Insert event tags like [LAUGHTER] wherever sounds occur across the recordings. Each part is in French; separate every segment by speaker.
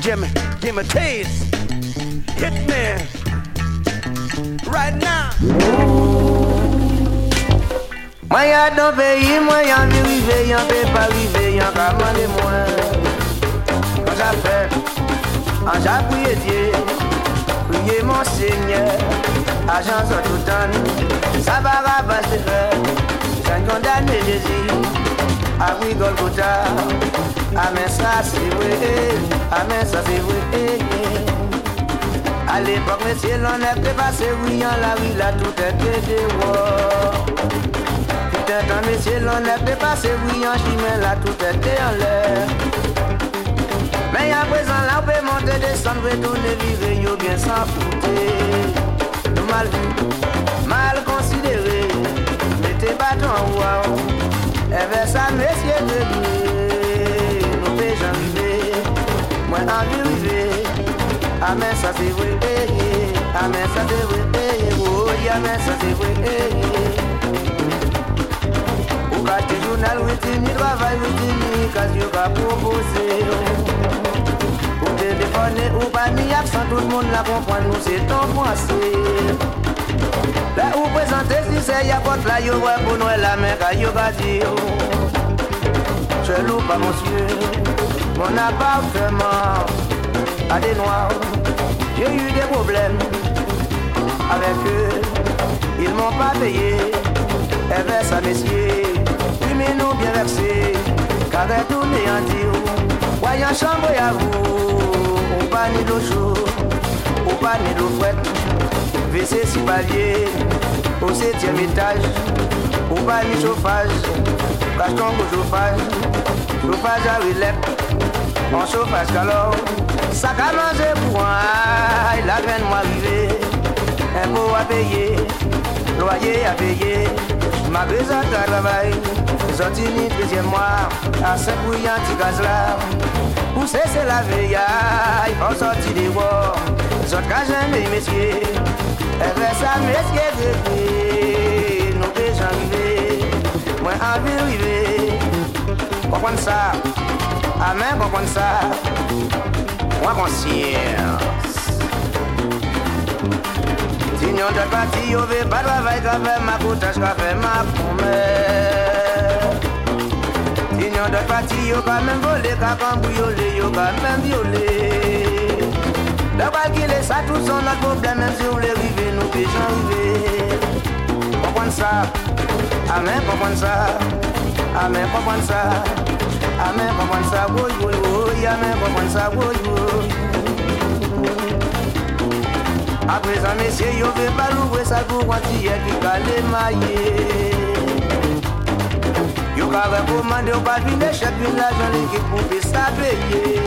Speaker 1: Jimmy. Give me taste. Hit me. Right now.
Speaker 2: Moi y'a dans pays, moi y'a envie river, y'en peut pas river, y'en qu'à demander moi. Quand j'appelle, quand j'appuie Dieu, priez mon Seigneur, agence tout le temps, ça va rabattre faire, j'ai condamné Jésus, à Golgotha, amen ça c'est vrai, amen ça c'est vrai. À l'époque, monsieur, l'on était passé, oui, en la rue, là, tout était dehors. Putain, quand monsieur, l'on était passé, oui, en chemin, là, tout était en l'air. Mais à présent, là, on peut monter, descendre, retourner, vivre, yo, bien s'en foutre. Nous mal vu, Amen, ça c'est vrai, eh, eh. Amen, ça c'est vrai, eh. Oh, yeah, ça c'est vrai, eh, eh. Ou ka te journal witini, travail witini, kas yo ka propose. Ou téléphone ou pas ni absent, tout le monde la comprend, nous c'est ton pensée. Là où présenter si c'est y'a pas là, yo ouais pour Noël la main, ka yo ka dire. Je loue pas monsieur, mon appartement à des noirs. J'ai eu des problèmes avec eux, ils m'ont pas payé. Et vers ça, messieurs, oui, mais nous bien versés, car tout néanti. Voyant chambre à vous, on pas ni l'eau chaude, on pas ni l'eau fouette. WC si palier, au septième étage, on pas ni chauffage, cache ton au chauffage, chauffage à relève, en chauffage calor. Sac à manger pour un, la graine moi arrivé, impôt à payer, loyer à payer, ma maison à travail, sorti ni deuxième mois, à 5 bouillants petit gaz là, pour cesser la veille, il faut sortir des bois, sorte qu'à jamais messieurs, et vers ça messieurs de nous déjà arrivés, moi envie arriver, comprendre ça, amen comprendre ça. Moi conscience Sinon de parti yo ve pas travail qu'a fait ma coutage qu'a fait ma promesse. Sinon de parti yo quand même volé qu'a cambriolé yo quand même violé D'abord qu'il est ça tout son notre problème même si vous voulez river nous déjà river Comprendre ça? Amen comprendre ça? Amen comprendre ça? Amen, comprendre ça, oui, oui, oui, amen, comprendre ça, oui, oui. À présent, messieurs, yo vais pas l'ouvrir ça pour quand il y a qui calé maillé. Yo ka recommandé au pas d'une chèque, une l'argent l'équipe pour faire ça payer.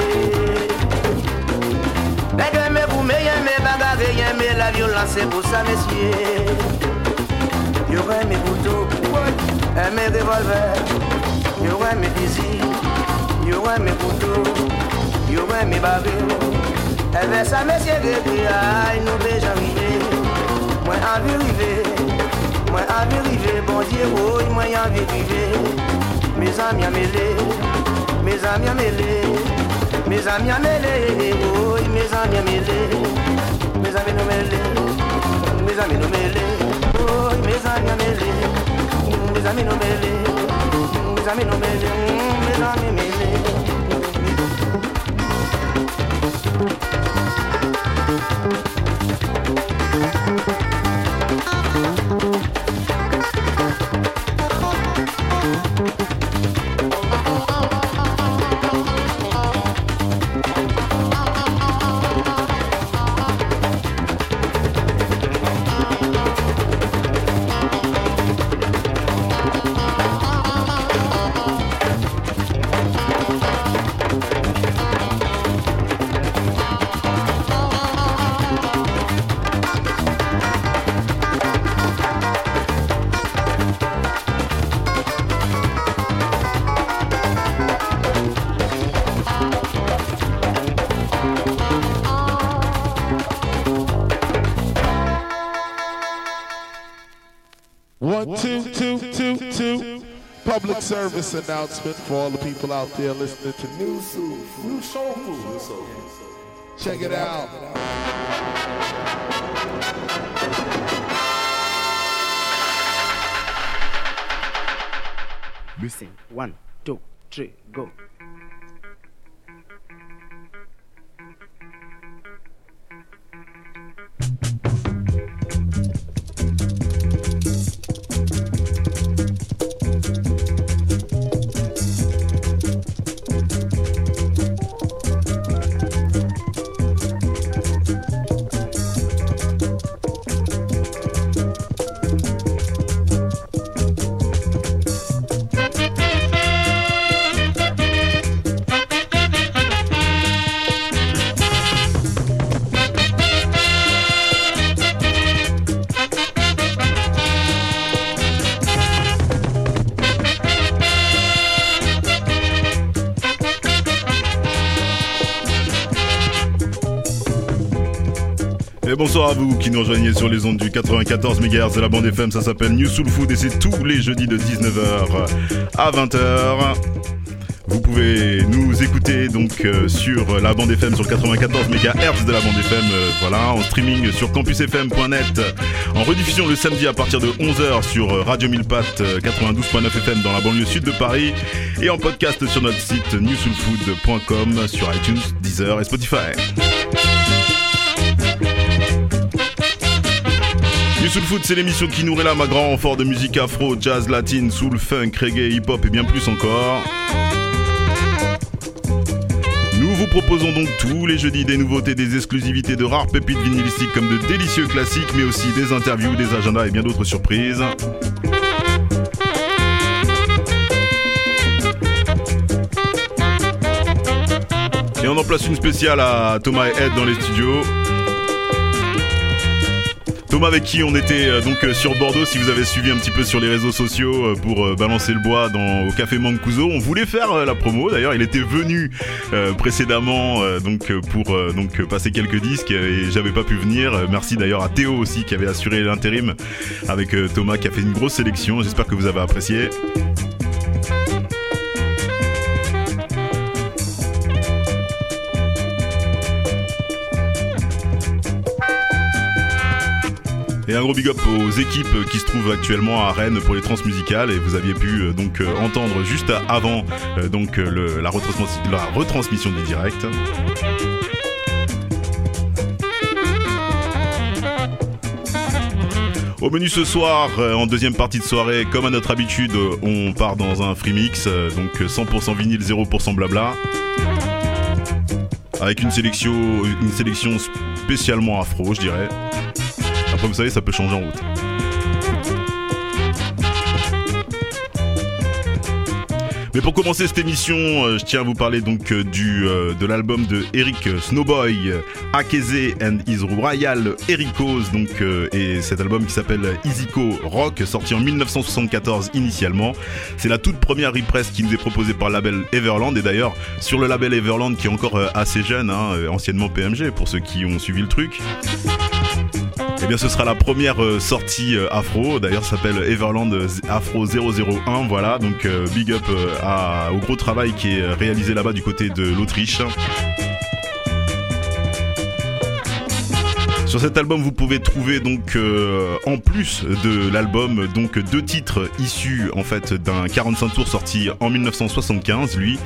Speaker 2: Mais mais vous mais mais la violence, pour ça, messieurs. Aime mes couteaux, mes revolvers, aime mes fusils. You want me couteau, you want me baril Et vers ça, messieurs, depuis, aïe, nous déjà arrivé Moi, envie river, moi, envie river. Bon Dieu, oh, moi, envie river Mes amis mêler, mes amis mêler Mes amis oh, mes à mêler Mes amis nous mêler, mes amis nous mêler Oh, mes amis à mêler, mes amis nous mêler Mes amis nous zamino
Speaker 3: mele, me zami. Public service announcement for all the people out there listening to New Soul, New Soul Food. Check it out.
Speaker 4: Listen, one, two, three, go.
Speaker 5: Et bonsoir à vous qui nous rejoignez sur les ondes du 94 MHz de la bande FM, ça s'appelle New Soul Food et c'est tous les jeudis de 19h à 20h. Vous pouvez nous écouter donc euh, sur la bande FM sur 94 MHz de la bande FM, euh, voilà, en streaming sur campusfm.net, en rediffusion le samedi à partir de 11h sur euh, Radio 1000 Pattes 92.9 FM dans la banlieue sud de Paris et en podcast sur notre site newsoulfood.com sur iTunes, Deezer et Spotify. New Soul Food, c'est l'émission qui nous relame à grand renfort de musique afro, jazz, latine, soul, funk, reggae, hip-hop et bien plus encore. Nous vous proposons donc tous les jeudis des nouveautés, des exclusivités de rares pépites vinylistiques comme de délicieux classiques, mais aussi des interviews, des agendas et bien d'autres surprises. Et on en place une spéciale à Thomas et Ed dans les studios. Thomas avec qui on était euh, donc euh, sur Bordeaux, si vous avez suivi un petit peu sur les réseaux sociaux euh, pour balancer le bois au café Mancuso. On voulait faire la promo, d'ailleurs il était venu précédemment pour donc passer quelques disques et j'avais pas pu venir. Merci d'ailleurs à Théo aussi qui avait assuré l'intérim avec Thomas qui a fait une grosse sélection. J'espère que vous avez apprécié. Et un gros big up aux équipes qui se trouvent actuellement à Rennes pour les transmusicales et vous aviez pu euh, donc euh, entendre juste avant euh, donc la, retransmission, des directs. Au menu ce soir, en deuxième partie de soirée, comme à notre habitude, on part dans un free mix, donc euh, 100% vinyle, 0% blabla, avec une sélection, une sélection spécialement afro, je dirais. Après, vous savez, ça peut changer en route. Mais pour commencer cette émission, euh, je tiens à vous parler donc euh, du euh, de l'album de Eric Snowboy, Akeze and His Royal Ericos, donc et cet album qui s'appelle Easyco Rock, sorti en 1974 initialement. C'est la toute première repress qui nous est proposée par le label Everland et d'ailleurs sur le label Everland qui est encore assez jeune, hein, anciennement PMG pour ceux qui ont suivi le truc. Eh bien, ce sera la première euh, sortie euh, afro. D'ailleurs, s'appelle Everland euh, Afro 001. Voilà, donc big up au gros travail qui est réalisé là-bas du côté de l'Autriche. Sur cet album, vous pouvez trouver donc en plus de l'album donc deux titres issus en fait d'un 45 tours sorti en 1975, lui,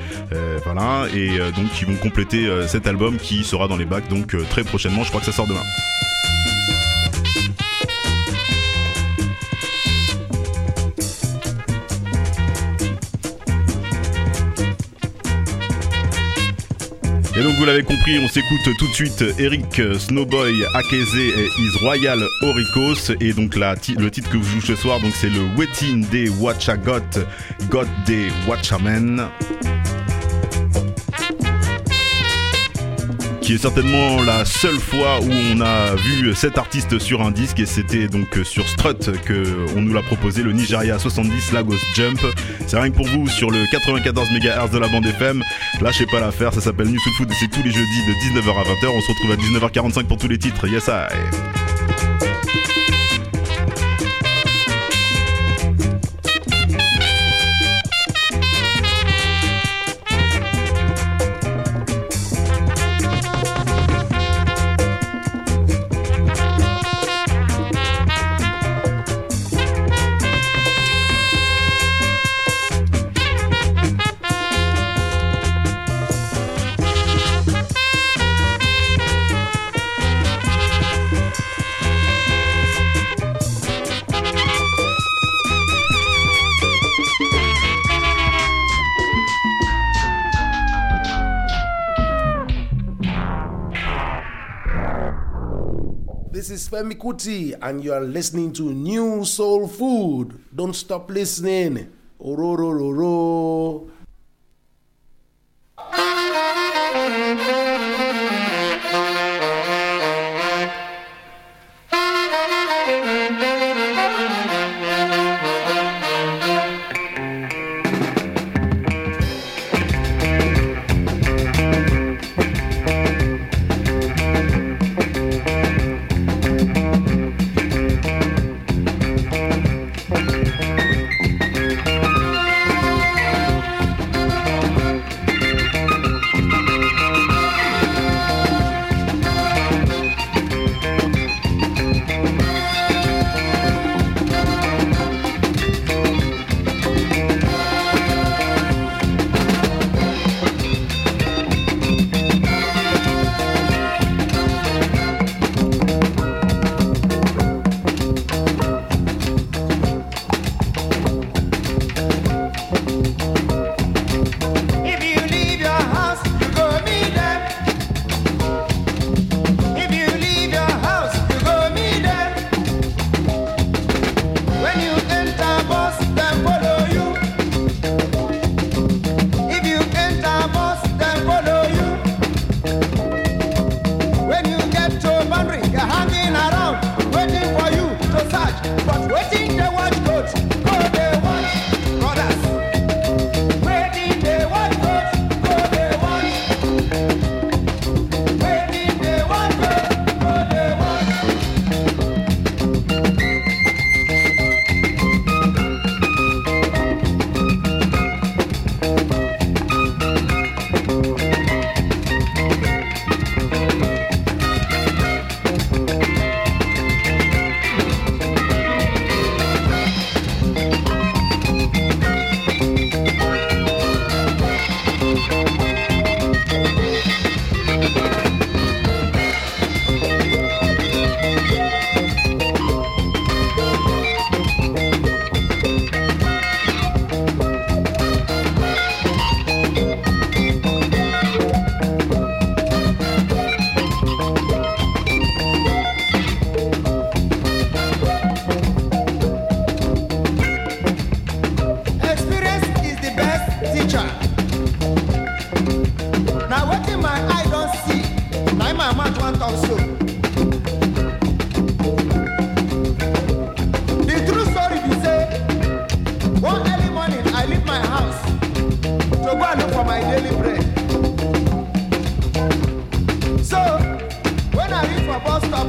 Speaker 5: voilà, et donc qui vont compléter cet album qui sera dans les bacs donc très prochainement. Je crois que ça sort demain. Et donc vous l'avez compris, on s'écoute tout de suite Eric Snowboy Akeze et His Royal Oricos. Et donc le titre que vous jouez ce soir c'est le Waiting Day Watcha Got Got Day Watchaman qui est certainement la seule fois où on a vu cet artiste sur un disque et c'était donc sur Strut que on nous l'a proposé le Nigeria 70 Lagos Jump. C'est rien que pour vous sur le 94 MHz de la bande FM. Lâchez pas l'affaire, ça s'appelle New Soul Food et c'est tous les jeudis de 19h à 20h. On se retrouve à 19h45 pour tous les titres. Yes I.
Speaker 6: Femi Kuti, and you are listening to New Soul Food. Don't stop listening. Ororororo.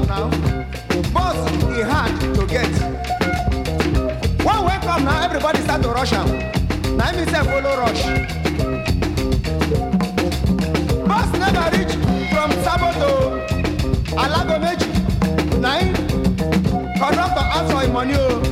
Speaker 7: now. Boss in hand to get. One wake up now, everybody start to rush out. Now me say follow rush. Boss never reach from Sabato. Alago Meji. Nine. Conductor ask for money. Oh.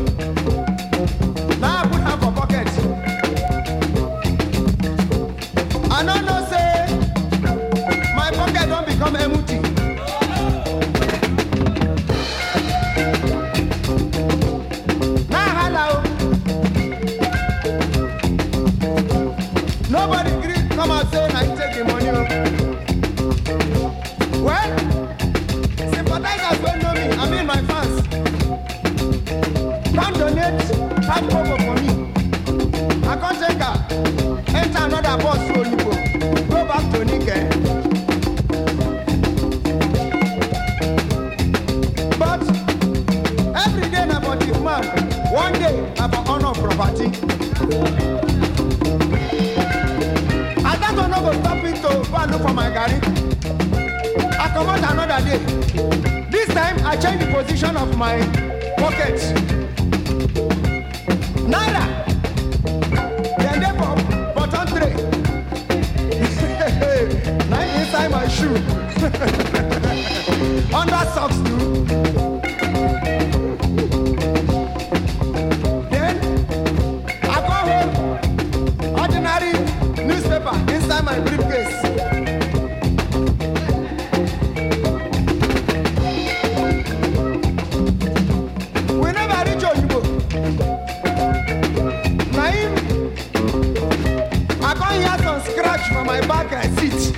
Speaker 7: my back, I sit.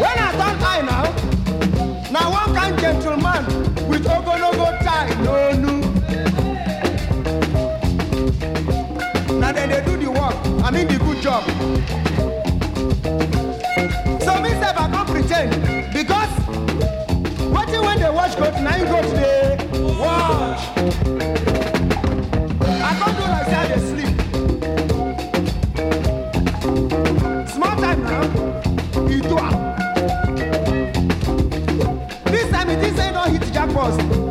Speaker 7: When I turn eye now, now one kind gentleman with ogologo tie, no, no. Now then they do the work, I mean the good job. So me say I can't pretend because what when they watch God, now you go today. Watch. house.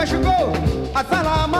Speaker 7: i o gol. Assalamu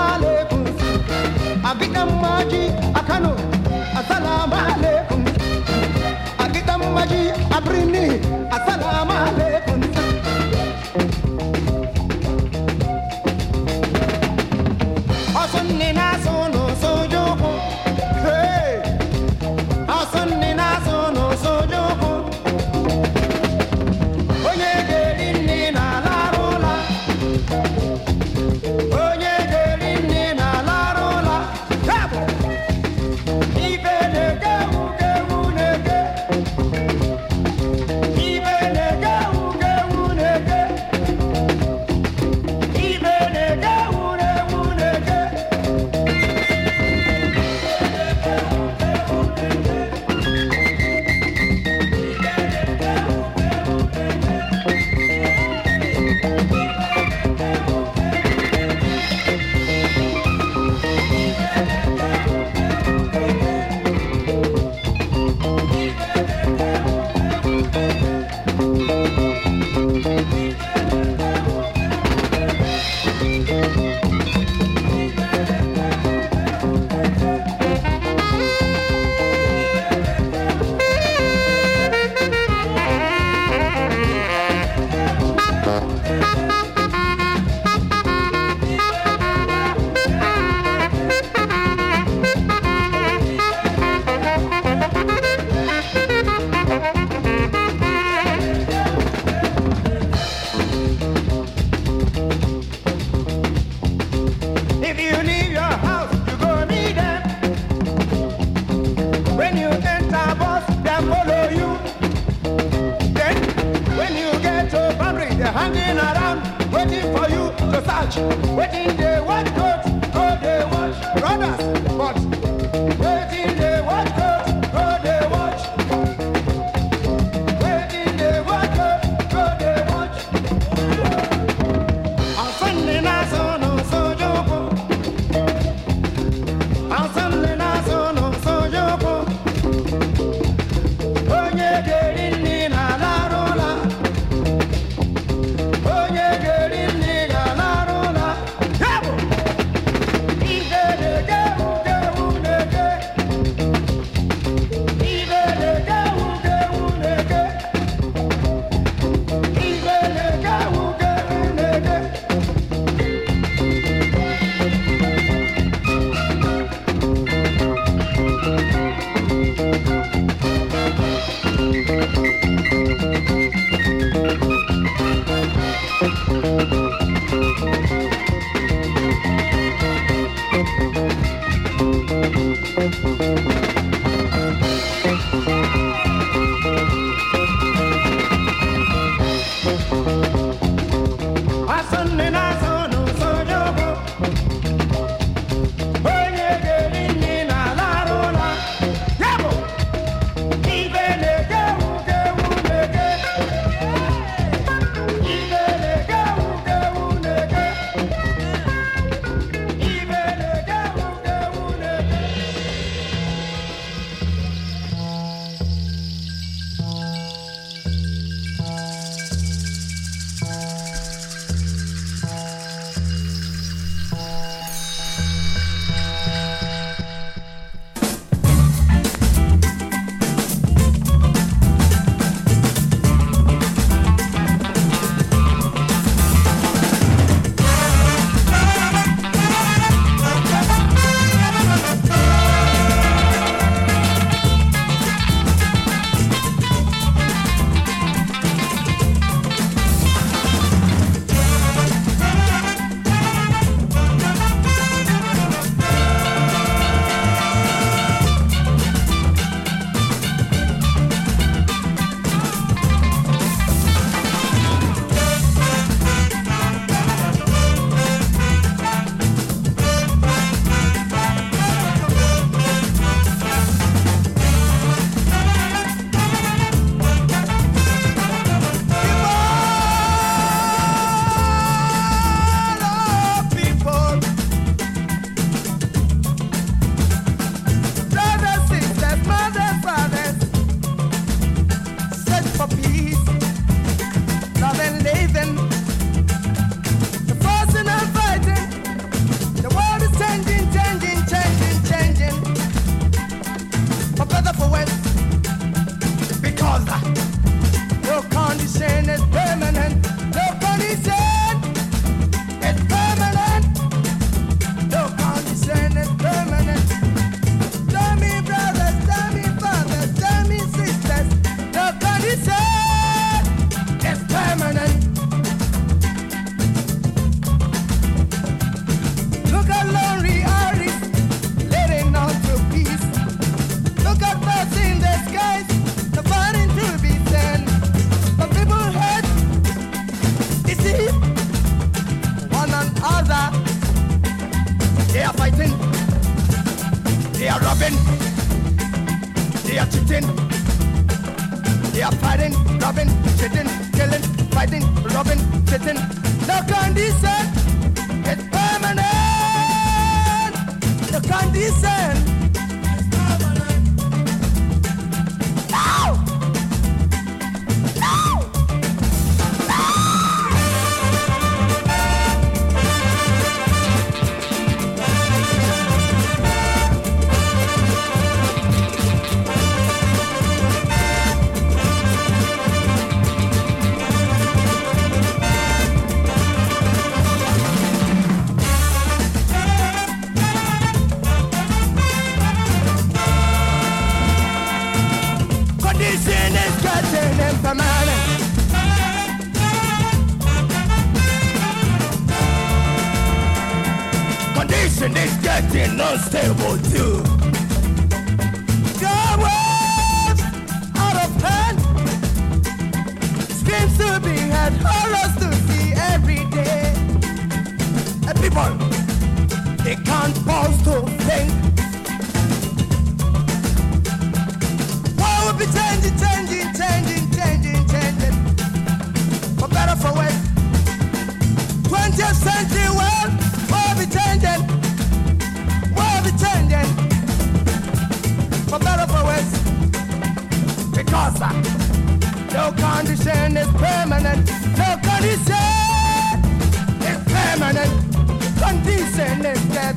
Speaker 7: watch, waiting there, what good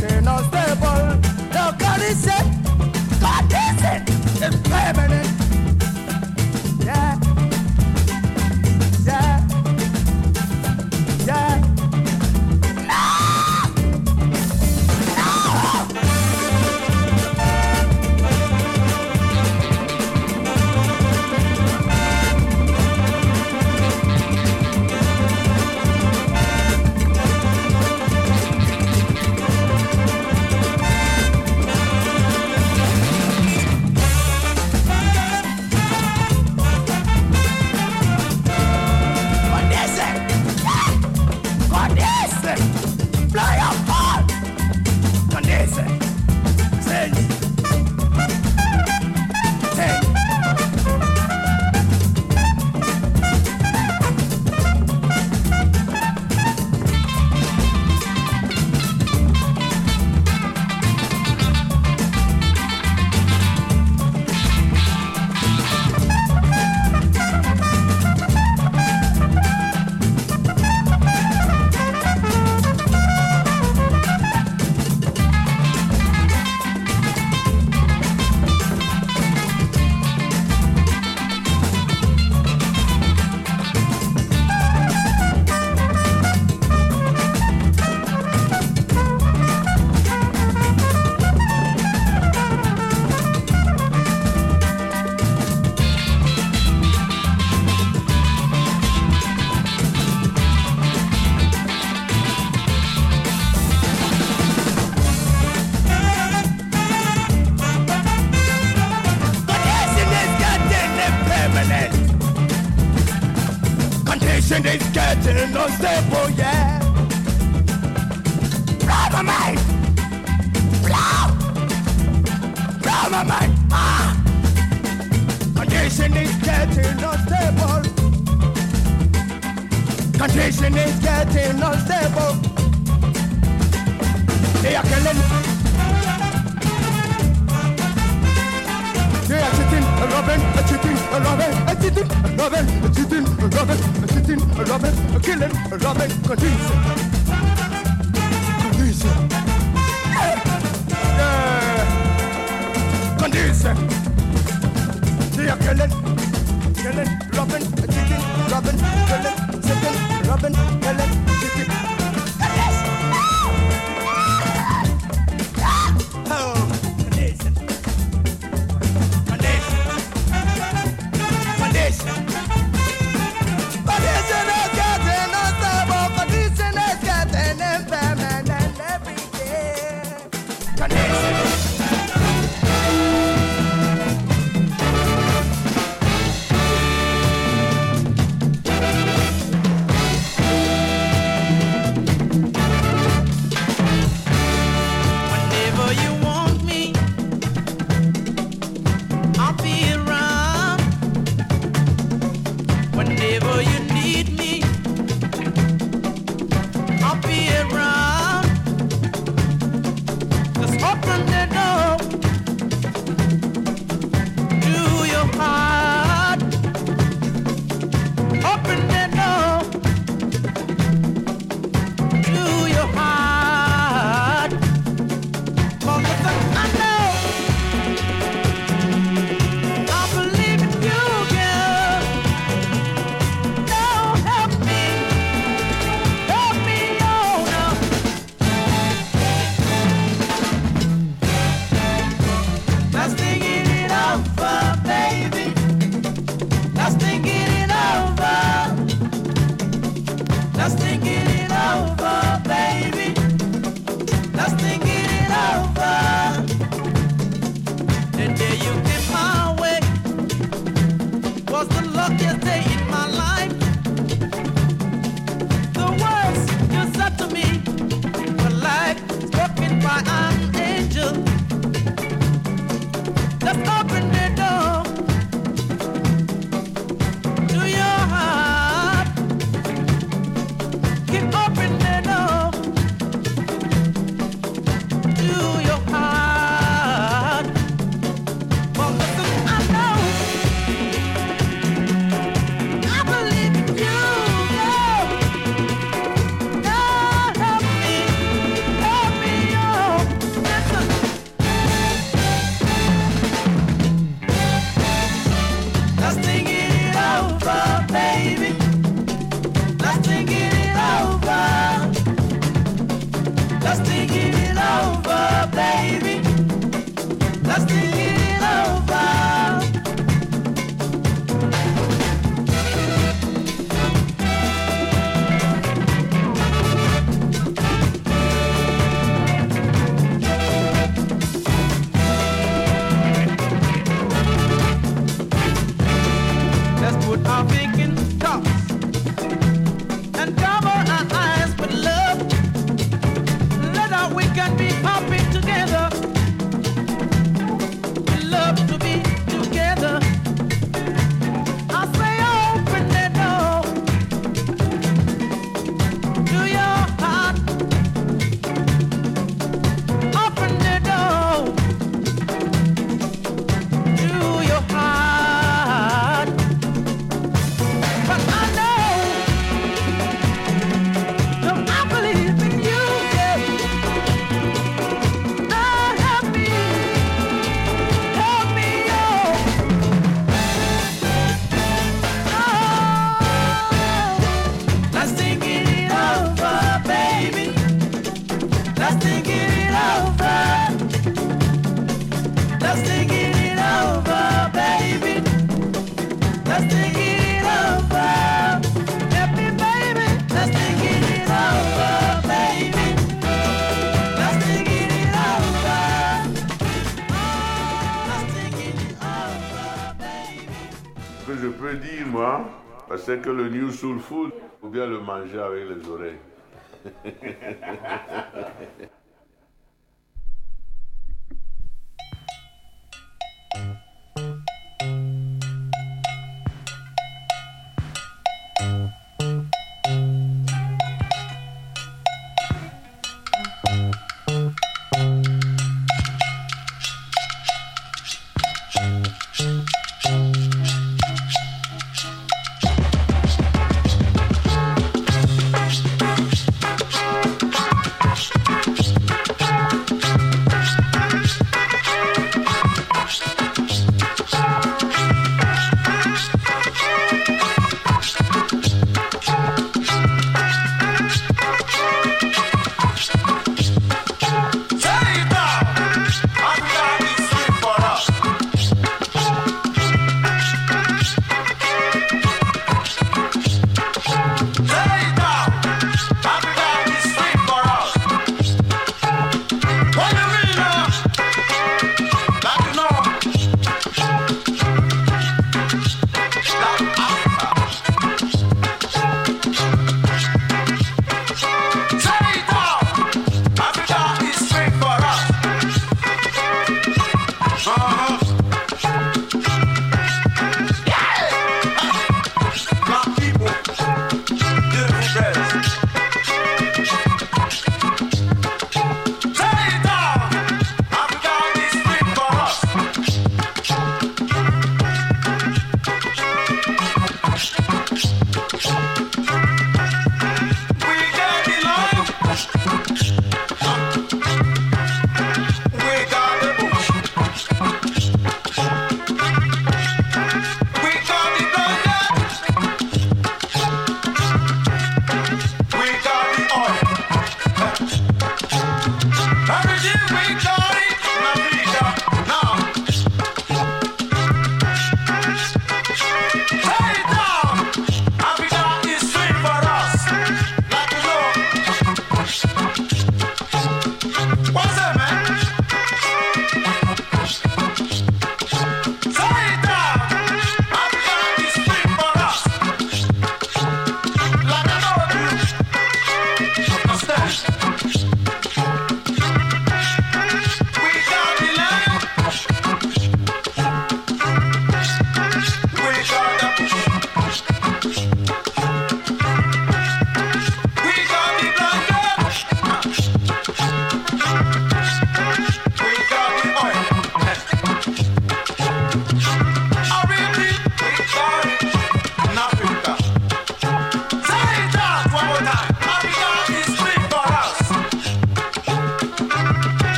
Speaker 7: they're not stable.
Speaker 8: Now God God whenever you c'est que le New Soul Food, faut bien le manger avec les oreilles. [LAUGHS]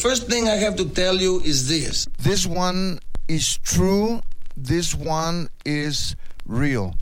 Speaker 9: first thing I have to tell you is this.
Speaker 10: This one is true. This one is real.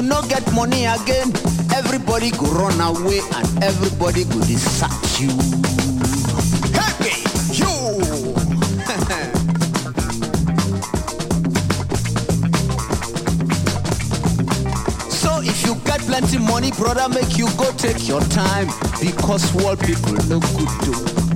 Speaker 10: You no get money again, everybody go run away and everybody go distract you. Hey, you! [LAUGHS] So if you get plenty money, brother, make you go take your time because world people no good do.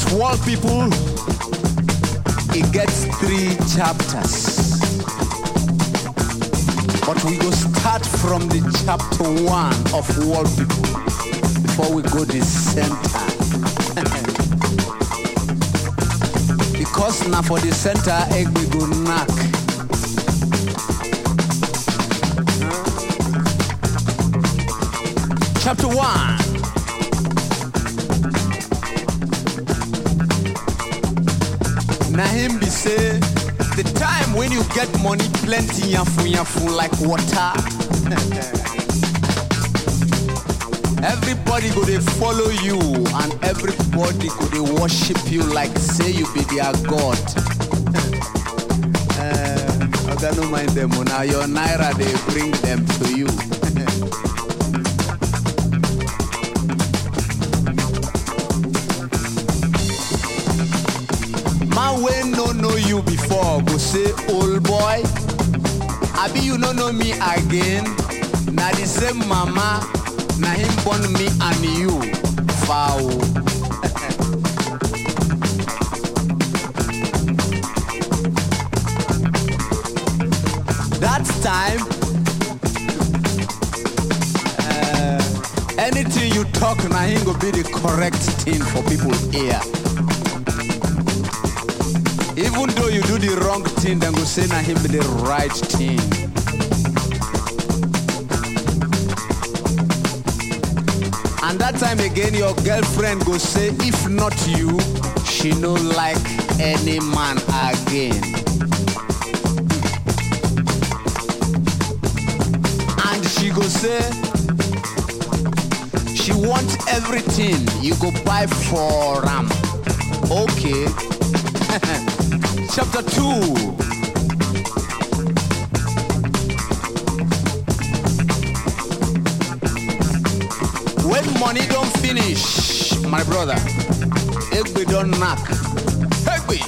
Speaker 10: 12 people, it gets three chapters. But we go start from the chapter one of world people before we go the center. [LAUGHS] because now for the center, egg we go knock. chapter 1 Now him be say, the time when you get money plenty yafu yafu like water. [LAUGHS] everybody go they follow you and everybody go they worship you like say you be their god. uh, I don't mind them oh. now your naira they bring them to you. Say old boy abi you no know me again na the same mama na him born me and you fowl. [LAUGHS] that time uh, anything you talk na him go be the correct thing for people ear. Even though you do the wrong thing, then go say na him the right thing. And that time again, your girlfriend go say, if not you, she no like any man again. And she go say, she want everything you go buy for am. Okay. [LAUGHS] chapter 2. When money don't finish, my brother, Egbe don't knock. Egbe,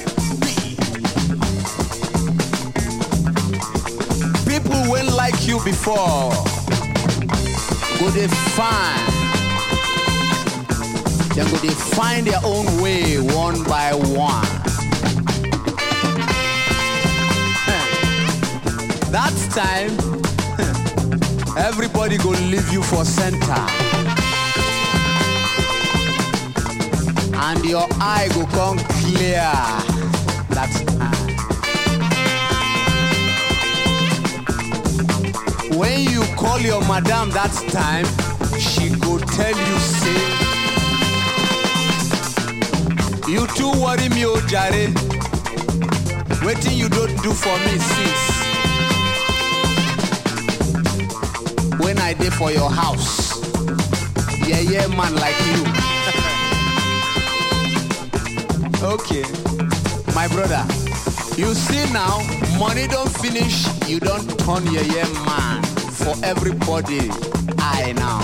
Speaker 10: People will like you before. Go they find. They go they find their own way one by one. That time, [LAUGHS] everybody go leave you for center. And your eye go come clear. That time. When you call your madam that time, she go tell you say, you too worry me, oh jare. Waiting you don't do for me since. When I did for your house. Yeah, yeah, man, like you. [LAUGHS] okay, my brother. You see now, money don't finish. You don't turn yeah, yeah, man for everybody. I now.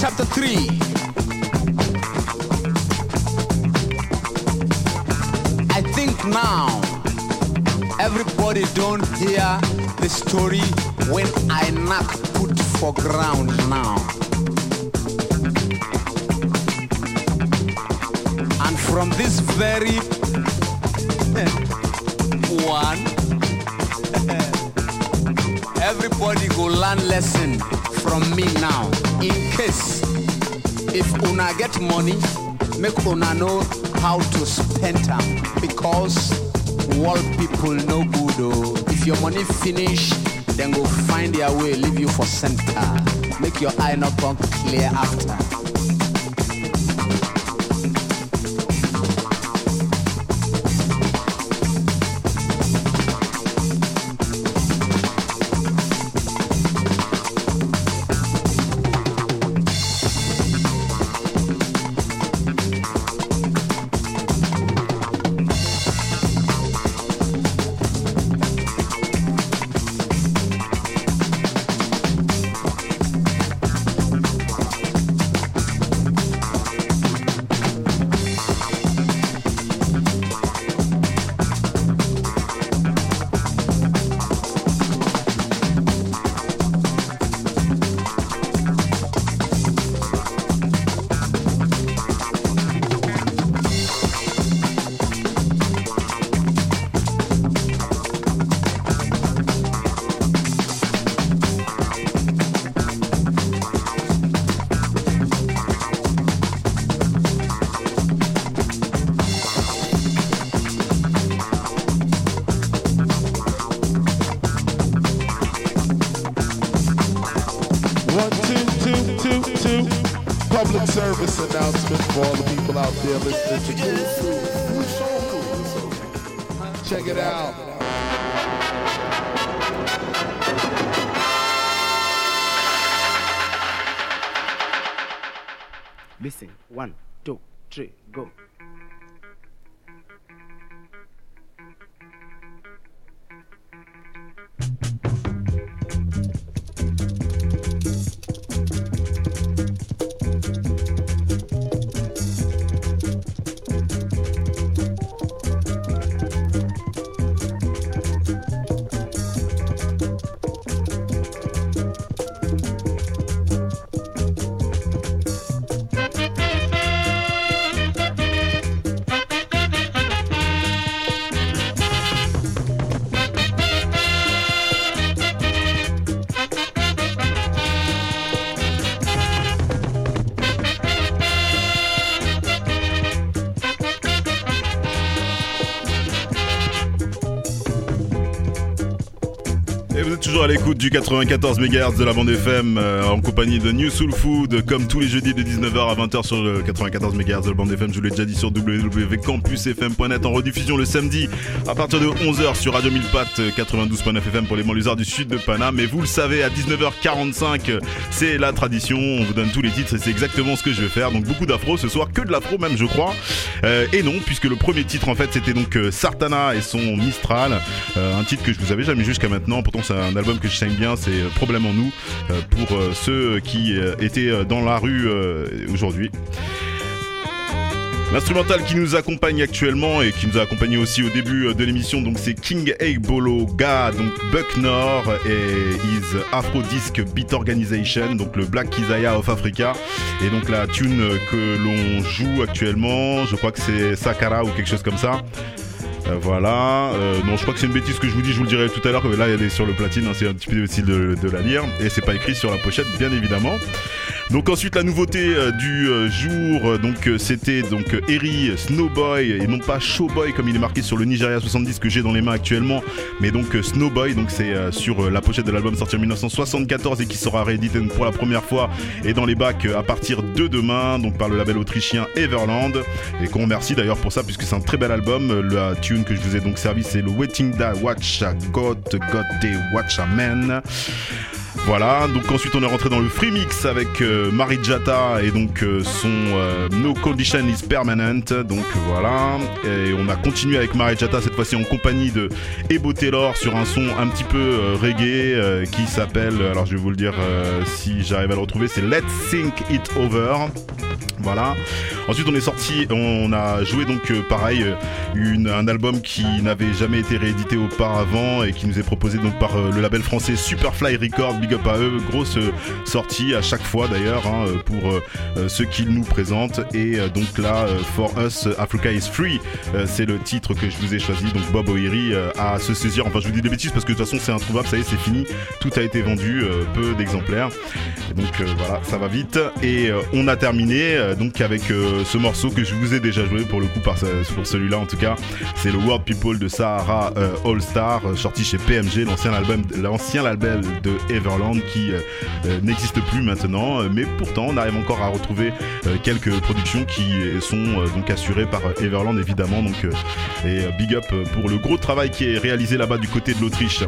Speaker 10: Chapter three. I think now Everybody don't hear the story when I knock put for ground now. And from this very [LAUGHS] one, [LAUGHS] everybody go learn lesson from me now. In case if una get money, make una know how to spend them because world people no good oh. If your money finish, then go find their way, leave you for center. Make your eye not come clear after.
Speaker 5: Et vous êtes toujours à l'écoute du 94 MHz de la bande FM euh, en compagnie de New Soul Food comme tous les jeudis de 19h à 20h sur le 94 MHz de la bande FM. Je vous l'ai déjà dit sur www.campusfm.net en rediffusion le samedi à partir de 11h sur Radio 1000 Pattes 92.9 FM pour les banlieusards du sud de Paname. Et vous le savez, à 19h45, c'est la tradition. On vous donne tous les titres et c'est exactement ce que je vais faire. Donc beaucoup d'afro ce soir, que de l'afro même, je crois. Euh, et non, puisque le premier titre en fait c'était donc euh, Sartana et son Mistral, Euh, un titre que je vous avais jamais jusqu'à maintenant. Pourtant c'est un album que je saigne bien, c'est euh, Problème en nous euh, pour euh, ceux qui étaient dans la rue aujourd'hui. L'instrumental qui nous accompagne actuellement et qui nous a accompagné aussi au début de l'émission, donc c'est King Bolo Ga, donc Bucknor et his Afro Disc Beat Organization, donc le Black Kizaya of Africa. Et donc la tune que l'on joue actuellement, je crois que c'est Sakara ou quelque chose comme ça. Euh, voilà, euh, non je crois que c'est une bêtise que je vous dis, je vous le dirai tout à l'heure, là elle est sur le platine, hein, c'est un petit peu difficile de, la lire, et c'est pas écrit sur la pochette bien évidemment. Donc ensuite la nouveauté euh, du jour, donc c'était donc Eri Snowboy et non pas Showboy comme il est marqué sur le Nigeria 70 que j'ai dans les mains actuellement, mais donc Snowboy, donc c'est sur la pochette de l'album sorti en 1974 et qui sera réédité pour la première fois et dans les bacs à partir de demain, donc par le label autrichien Everland et qu'on remercie d'ailleurs pour ça puisque c'est un très bel album. Que je vous ai donc servi c'est le Waiting Da Watch a God God Day Watch a Man. Voilà, donc ensuite on est rentré dans le free mix avec euh, Marijata et donc euh, son euh, No Condition is Permanent. Donc voilà, et on a continué avec Marijata cette fois-ci en compagnie de Ebo Taylor sur un son un petit peu euh, reggae qui s'appelle, alors je vais vous le dire si j'arrive à le retrouver, c'est Let's Think It Over. Voilà. Ensuite, on est sorti, on a joué donc euh, pareil euh, une, un album qui n'avait jamais été réédité auparavant et qui nous est proposé donc par euh, le label français Superfly Records. Big up à eux, grosse sortie à chaque fois d'ailleurs hein, pour euh, ceux qu'ils nous présentent. Et donc là, For Us, Africa is Free, c'est le titre que je vous ai choisi. Donc Bob O'Leary à se saisir. Enfin, je vous dis des bêtises parce que de toute façon c'est introuvable. Ça y est, c'est fini. Tout a été vendu, peu d'exemplaires. Donc voilà, ça va vite. Et on a terminé euh, donc avec euh, ce morceau que je vous ai déjà joué pour le coup pour celui-là en tout cas. C'est le World People de Sahara euh, All Star sorti chez PMG, l'ancien album, l'ancien de Everland qui n'existe plus maintenant. Mais pourtant, on arrive encore à retrouver quelques productions qui sont donc assurées par Everland évidemment. Donc et big up pour le gros travail qui est réalisé là-bas du côté de l'Autriche.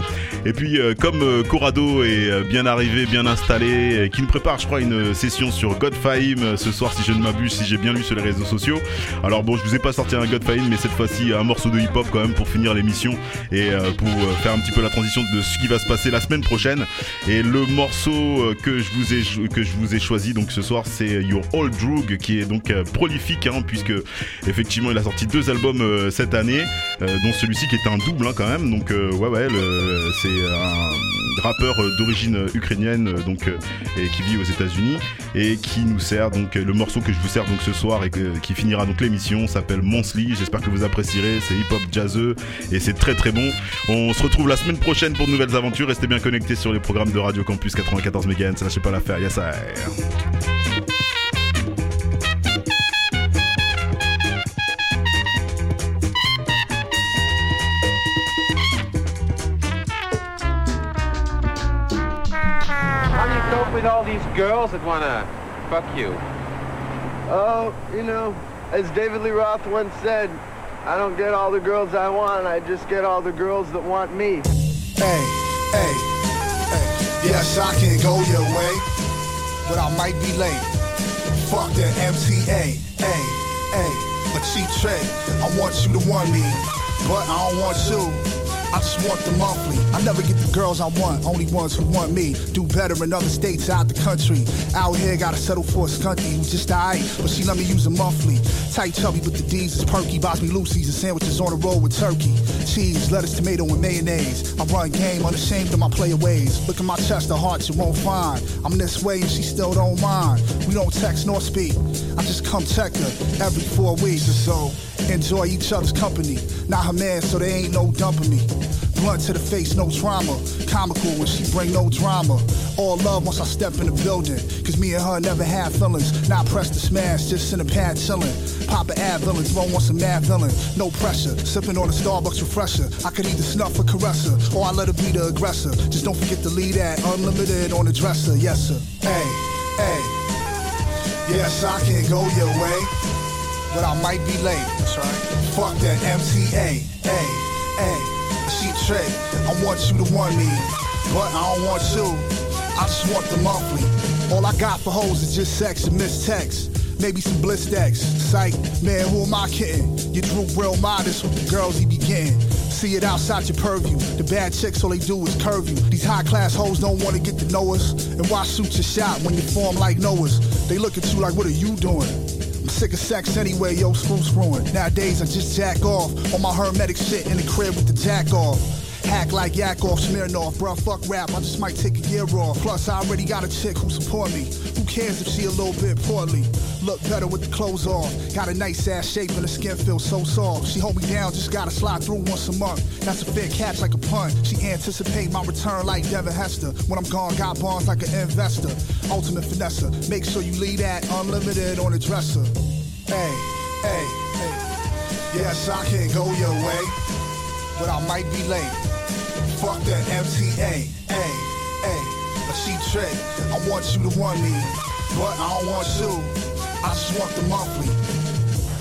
Speaker 5: Et puis comme Corrado est bien arrivé, bien installé, qui nous prépare, je crois, une session sur Godfame euh, ce soir, si je ne m'abuse, si j'ai bien lu sur les réseaux sociaux. Alors bon, je vous ai pas sorti un Godfame, mais cette fois-ci un morceau de hip-hop quand même pour finir l'émission et euh, pour euh, faire un petit peu la transition de ce qui va se passer la semaine prochaine. Et le morceau euh, que je vous ai que je vous ai choisi donc ce soir, c'est Your Old Drug, qui est donc prolifique, hein, puisque effectivement il a sorti deux albums cette année, dont celui-ci qui est un double hein, quand même. Donc ouais ouais, c'est un rappeur d'origine ukrainienne donc et qui vit aux États-Unis et qui nous sert donc le morceau que je vous sers donc ce soir et qui finira donc l'émission s'appelle Monthly. J'espère que vous apprécierez. C'est hip-hop jazzeux et c'est très très bon. On se retrouve la semaine prochaine pour de nouvelles aventures. Restez bien connectés sur les programmes de Radio Campus 94 MHz. Lâchez pas l'affaire. Yes, I.
Speaker 11: With all these girls that wanna fuck you?
Speaker 12: Oh, you know, as David Lee Roth once said, I don't get all the girls I want, I just get all the girls that want me.
Speaker 13: Hey, hey, hey. Yes, I can go your way, but I might be late. Fuck the MTA, hey, hey. A cheap trick. I want you to want me, but I don't want you. I just want the monthly. I never get the girls I want, only ones who want me. Do better in other states out the country. Out here, gotta settle for a skunky who's just alright, but she let me use a monthly. Tight chubby, but the D's is perky. Box me Lucy's and sandwiches on the road with turkey. Cheese, lettuce, tomato, and mayonnaise. I run game, unashamed of my player ways. Look at my chest, the heart you won't find. I'm this way and she still don't mind. We don't text nor speak. I just come check her every four weeks or so. Enjoy each other's company. Not her man, so there ain't no dumping me. Blunt to the face, no trauma. Comical when she bring no drama. All love once I step in the building. Cause me and her never had feelings. Not pressed to smash, just in the pad chillin'. Papa ad villains, throw on some mad villain. No pressure, sipping on a Starbucks refresher. I could either snuff or caress her, or I let her be the aggressor. Just don't forget to leave that unlimited on the dresser. Yes, sir. Hey, hey. Yes, I can go your way, but I might be late. That's right. Fuck that MTA. Hey, hey. she trick. I want you to want me, but I don't want you. I just want the monthly. All I got for hoes is just sex and missed texts. Maybe some bliss decks. Psych, man, who am I kidding? You drew real modest with the girls he be getting. See it outside your purview. The bad chicks, all they do is curve you. These high class hoes don't wanna get to know us. And why shoot your shot when you form like Noah's? They look at you like, what are you doing? Sick of sex anyway, yo, screw screwing. Nowadays I just jack off on my hermetic shit in the crib with the jack off. Hack like Yakov Smirnoff, bruh, fuck rap, I just might take a year off. Plus, I already got a chick who support me. Who cares if she a little bit poorly? Look better with the clothes off. Got a nice ass shape and the skin feels so soft. She hold me down, just gotta slide through once a month. That's a fair catch like a punt. She anticipate my return like Devin Hester. When I'm gone, got bonds like an investor. Ultimate finesse. Make sure you leave that unlimited on the dresser. Hey, hey, hey. Yes, I can go your way, but I might be late. Fuck that MTA. Hey, hey. A cheap trick. I want you to want me, but I don't want you. I just want the monthly.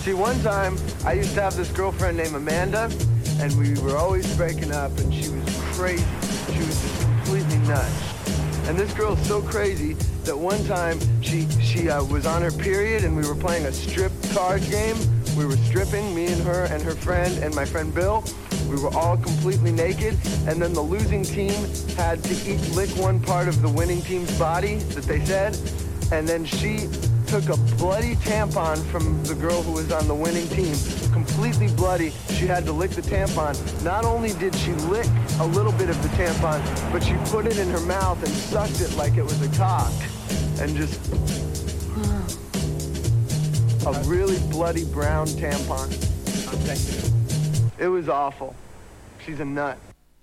Speaker 12: See, one time I used to have this girlfriend named Amanda, and we were always breaking up, and she was crazy. She was just completely nuts. And this girl's so crazy that one time she she uh, was on her period, and we were playing a strip card game. We were stripping, me and her and her friend and my friend Bill. We were all completely naked, and then the losing team had to eat lick one part of the winning team's body that they said, and then she
Speaker 7: took a bloody tampon from the girl who was on the winning team, completely bloody. She had to lick the tampon. Not only did she lick a little bit of the tampon, but she put it in her mouth and sucked it like it was a cock. And just a really bloody brown tampon. Oh, it was awful. She's a nut.